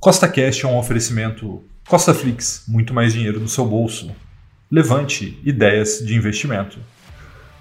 Costa Cash é um oferecimento Costa Flix, muito mais dinheiro no seu bolso. Levante ideias de investimento.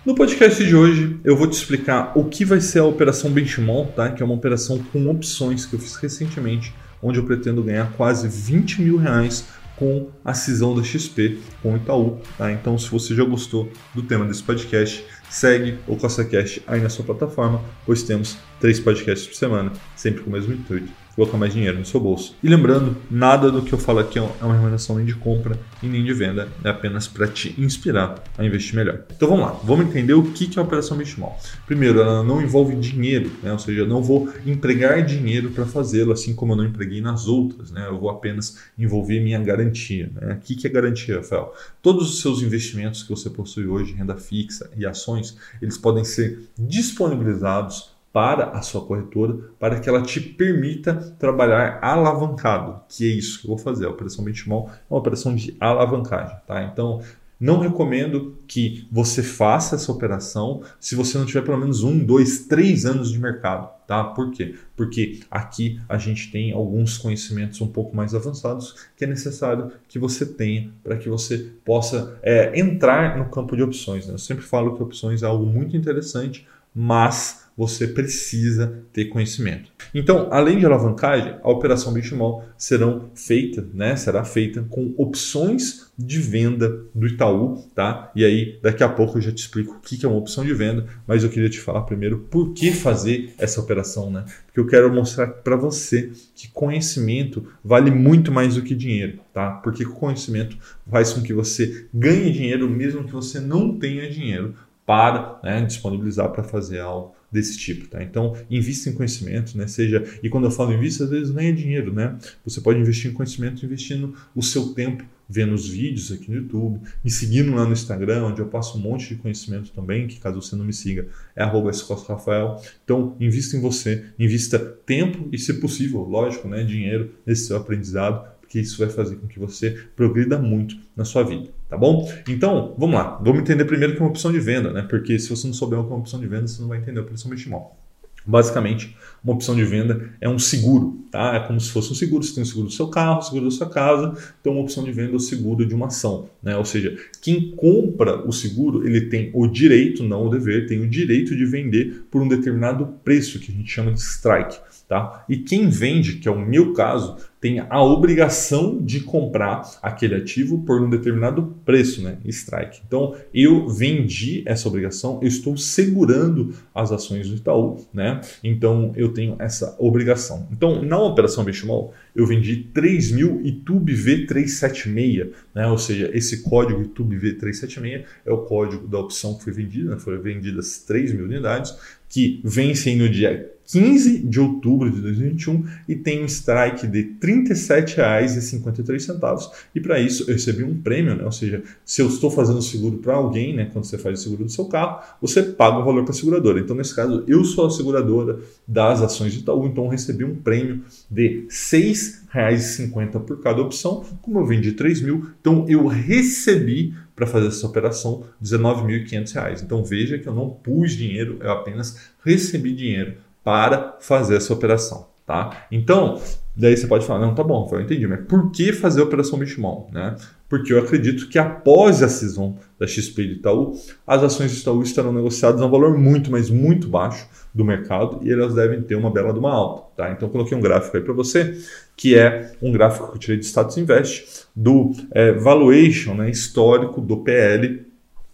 No podcast de hoje, eu vou te explicar o que vai ser a operação Benchmall, tá? que é uma operação com opções que eu fiz recentemente, onde eu pretendo ganhar quase 20 mil reais com a cisão da XP com o Itaú. Tá? Então, se você já gostou do tema desse podcast, segue o Costa Cash aí na sua plataforma, pois temos três podcasts por semana, sempre com o mesmo intuito colocar mais dinheiro no seu bolso. E lembrando, nada do que eu falo aqui é uma recomendação nem de compra e nem de venda, é apenas para te inspirar a investir melhor. Então vamos lá, vamos entender o que é a operação Benchmall. Primeiro, ela não envolve dinheiro, né? ou seja, eu não vou empregar dinheiro para fazê-lo, assim como eu não empreguei nas outras, né? eu vou apenas envolver minha garantia. Né? O que é garantia, Rafael? Todos os seus investimentos que você possui hoje, renda fixa e ações, eles podem ser disponibilizados para a sua corretora para que ela te permita trabalhar alavancado, que é isso que eu vou fazer. A operação benchmark é uma operação de alavancagem, tá? Então, não recomendo que você faça essa operação se você não tiver pelo menos um, dois, três anos de mercado, tá? Por quê? Porque aqui a gente tem alguns conhecimentos um pouco mais avançados que é necessário que você tenha para que você possa é, entrar no campo de opções. Né? Eu sempre falo que opções é algo muito interessante, mas você precisa ter conhecimento. Então, além de alavancagem, a operação benchmark serão feita, né, será feita com opções de venda do Itaú, tá? E aí, daqui a pouco eu já te explico o que é uma opção de venda, mas eu queria te falar primeiro por que fazer essa operação, né? Porque eu quero mostrar para você que conhecimento vale muito mais do que dinheiro, tá? Porque conhecimento faz com que você ganhe dinheiro mesmo que você não tenha dinheiro para né, disponibilizar para fazer algo desse tipo, tá? Então, invista em conhecimento, né? Seja, e quando eu falo invista, às vezes nem é dinheiro, né? Você pode investir em conhecimento investindo o seu tempo vendo os vídeos aqui no YouTube, me seguindo lá no Instagram, onde eu passo um monte de conhecimento também, que caso você não me siga, é arroba Rafael. Então, invista em você, invista tempo e, se possível, lógico, né, dinheiro nesse seu aprendizado, porque isso vai fazer com que você progrida muito na sua vida, tá bom? Então, vamos lá. Vamos entender primeiro que é uma opção de venda, né? Porque se você não souber o que é uma opção de venda, você não vai entender a operação benchmark. Basicamente, uma opção de venda é um seguro, tá? É como se fosse um seguro. Você tem o seguro do seu carro, o seguro da sua casa. Então, uma opção de venda é o seguro de uma ação, né? Ou seja, quem compra o seguro, ele tem o direito, não o dever, tem o direito de vender por um determinado preço, que a gente chama de strike, tá? E quem vende, que é o meu caso, tem a obrigação de comprar aquele ativo por um determinado preço, né? Strike. Então, eu vendi essa obrigação, eu estou segurando as ações do Itaú, né? Então, eu tenho essa obrigação. Então, na operação benchmark, eu vendi 3 mil YouTube V376, né? Ou seja, esse código YouTube V376 é o código da opção que foi vendida, né? foram vendidas 3 mil unidades, que vencem no dia 15 de outubro de 2021 e tem um strike de R$ 37,53 e para isso eu recebi um prêmio, né? ou seja, se eu estou fazendo seguro para alguém, né? quando você faz o seguro do seu carro, você paga o valor para a seguradora. Então, nesse caso, eu sou a seguradora das ações de Itaú, então eu recebi um prêmio de R$ 6,50 por cada opção, como eu vendi 3 mil, então eu recebi para fazer essa operação R$ 19.500. Então veja que eu não pus dinheiro, eu apenas recebi dinheiro para fazer essa operação. Tá? Então, daí você pode falar, não, tá bom, eu entendi, mas por que fazer a operação benchmark? Né? Porque eu acredito que após a cisão da XP e do Itaú, as ações do Itaú estarão negociadas a um valor muito, mas muito baixo do mercado e elas devem ter uma bela de uma alta. Tá? Então, coloquei um gráfico aí para você, que é um gráfico que eu tirei de Status Invest, do é, valuation né, histórico do PL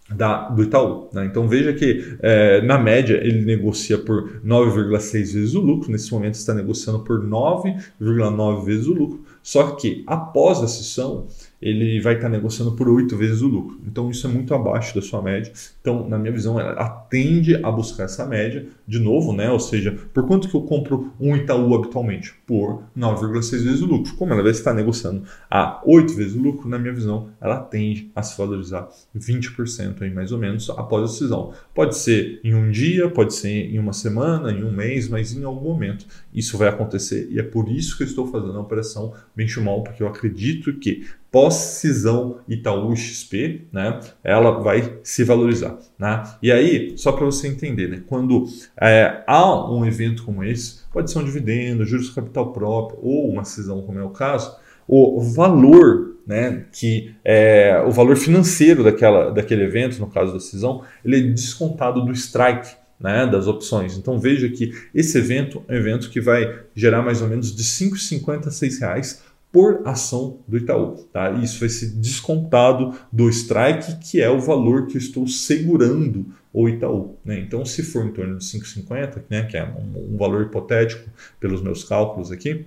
da, do Itaú. Né? Então veja que é, na média ele negocia por 9,6 vezes o lucro, nesse momento está negociando por 9,9 vezes o lucro, só que após a sessão ele vai estar negociando por oito vezes o lucro. Então isso é muito abaixo da sua média. Então, na minha visão, ela atende a buscar essa média de novo, né? Ou seja, por quanto que eu compro um Itaú habitualmente? Por 9,6 vezes o lucro. Como ela vai estar negociando a 8 vezes o lucro, na minha visão, ela tende a se valorizar 20% aí, mais ou menos após a decisão. Pode ser em um dia, pode ser em uma semana, em um mês, mas em algum momento isso vai acontecer e é por isso que eu estou fazendo a operação benchmark, porque eu acredito que pós-cisão Itaú XP, né, ela vai se valorizar. Né? E aí, só para você entender, né, quando é, há um evento como esse, pode ser um dividendo, juros capital próprio ou uma cisão, como é o caso, o valor né, que é, o valor financeiro daquela, daquele evento, no caso da cisão, ele é descontado do strike né, das opções. Então veja que esse evento é um evento que vai gerar mais ou menos de R$ 5,50 a R$ reais por ação do Itaú. Tá? Isso vai ser descontado do strike, que é o valor que eu estou segurando o Itaú. Né? Então, se for em torno de 5,50, né, que é um, um valor hipotético pelos meus cálculos aqui,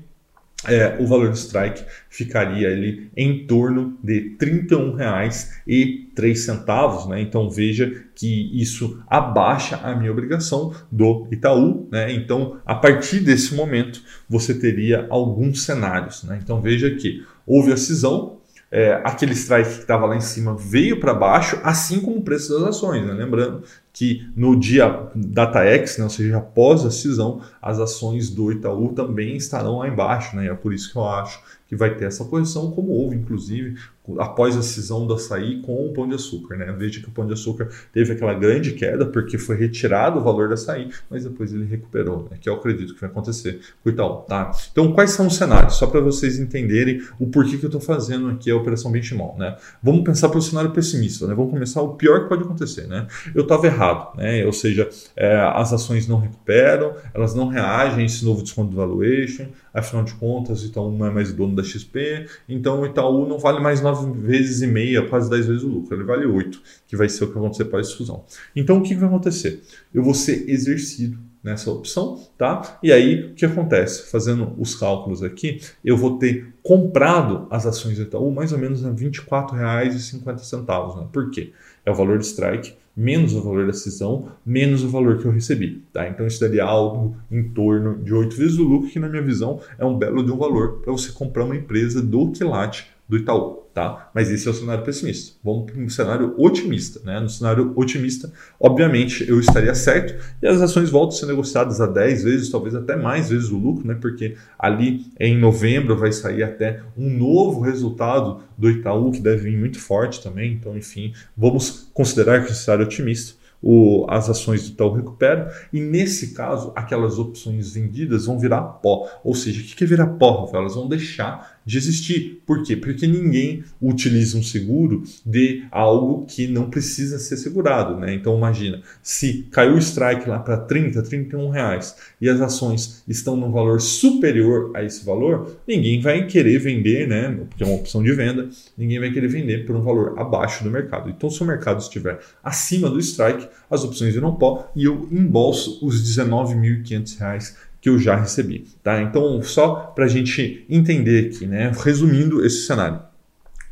é, o valor do strike ficaria ali em torno de R$ 31,03. Né? Então veja que isso abaixa a minha obrigação do Itaú. Né? Então, a partir desse momento, você teria alguns cenários. Né? Então veja que houve a cisão, é, aquele strike que estava lá em cima veio para baixo, assim como o preço das ações. Né? Lembrando que no dia DataX, né, ou seja, após a cisão, as ações do Itaú também estarão lá embaixo. Né? E é por isso que eu acho que vai ter essa correção, como houve, inclusive, após a cisão do açaí com o pão de açúcar. Né? Veja que o pão de açúcar teve aquela grande queda porque foi retirado o valor do açaí, mas depois ele recuperou, né? que eu acredito que vai acontecer com o Itaú. Tá? Então, quais são os cenários? Só para vocês entenderem o porquê que eu estou fazendo aqui a operação benchmark. Né? Vamos pensar para o cenário pessimista. Né? Vamos começar o pior que pode acontecer. Né? Eu estava errado, né? ou seja, é, as ações não recuperam, elas não reagem a esse novo desconto de valuation, afinal de contas, o Itaú não é mais dono da XP, então o Itaú não vale mais 9 vezes e meia, quase 10 vezes o lucro, ele vale 8, que vai ser o que vai acontecer para a fusão. Então o que vai acontecer? Eu vou ser exercido nessa opção, tá? E aí o que acontece? Fazendo os cálculos aqui, eu vou ter comprado as ações do Itaú mais ou menos a R$ 24,50. Né? Por quê? É o valor de strike menos o valor da cisão, menos o valor que eu recebi. Tá? Então isso daria algo em torno de 8 vezes o lucro, que na minha visão é um belo de um valor para você comprar uma empresa do quilate do Itaú, tá? Mas esse é o cenário pessimista. Vamos para um cenário otimista, né? No cenário otimista, obviamente, eu estaria certo e as ações voltam a ser negociadas a 10 vezes, talvez até mais vezes o lucro, né? Porque ali em novembro vai sair até um novo resultado do Itaú que deve vir muito forte também. Então, enfim, vamos considerar que um cenário otimista o, as ações do Itaú recuperam, e nesse caso, aquelas opções vendidas vão virar pó. Ou seja, o que é virar pó, Rafael? Elas vão deixar de existir. Por quê? Porque ninguém utiliza um seguro de algo que não precisa ser segurado. Né? Então imagina, se caiu o strike lá para 30, 31 reais e as ações estão num valor superior a esse valor, ninguém vai querer vender, né? porque é uma opção de venda, ninguém vai querer vender por um valor abaixo do mercado. Então se o mercado estiver acima do strike, as opções viram pó e eu embolso os 19.500 reais que eu já recebi. Tá? Então, só para a gente entender aqui, né? resumindo esse cenário.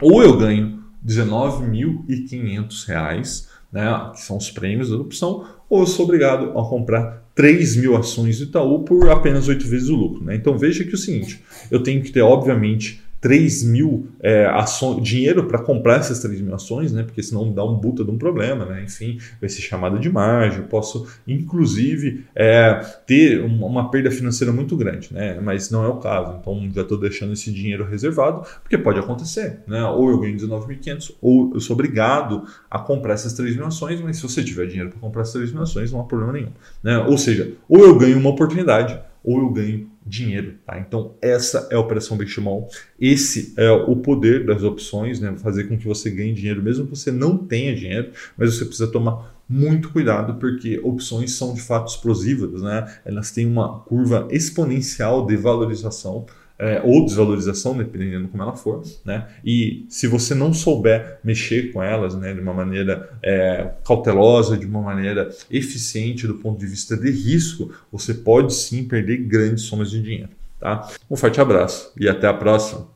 Ou eu ganho R$19.500, né? que são os prêmios da opção, ou eu sou obrigado a comprar 3 mil ações do Itaú por apenas 8 vezes o lucro. Né? Então veja que é o seguinte, eu tenho que ter, obviamente, 3 mil é, ações, dinheiro para comprar essas 3 mil ações, né? Porque senão dá um buta de um problema, né? Enfim, vai ser chamada de margem, eu posso inclusive é, ter uma perda financeira muito grande, né? Mas não é o caso, então já estou deixando esse dinheiro reservado, porque pode acontecer, né? Ou eu ganho 19.500, ou eu sou obrigado a comprar essas 3 mil ações, mas se você tiver dinheiro para comprar essas 3 mil ações, não há problema nenhum, né? Ou seja, ou eu ganho uma oportunidade, ou eu ganho dinheiro. Tá? Então, essa é a operação benchmark. Esse é o poder das opções, né? fazer com que você ganhe dinheiro, mesmo que você não tenha dinheiro, mas você precisa tomar muito cuidado porque opções são de fato explosivas, né? elas têm uma curva exponencial de valorização é, ou desvalorização, dependendo como ela for, né? E se você não souber mexer com elas, né, de uma maneira é, cautelosa, de uma maneira eficiente do ponto de vista de risco, você pode sim perder grandes somas de dinheiro, tá? Um forte abraço e até a próxima.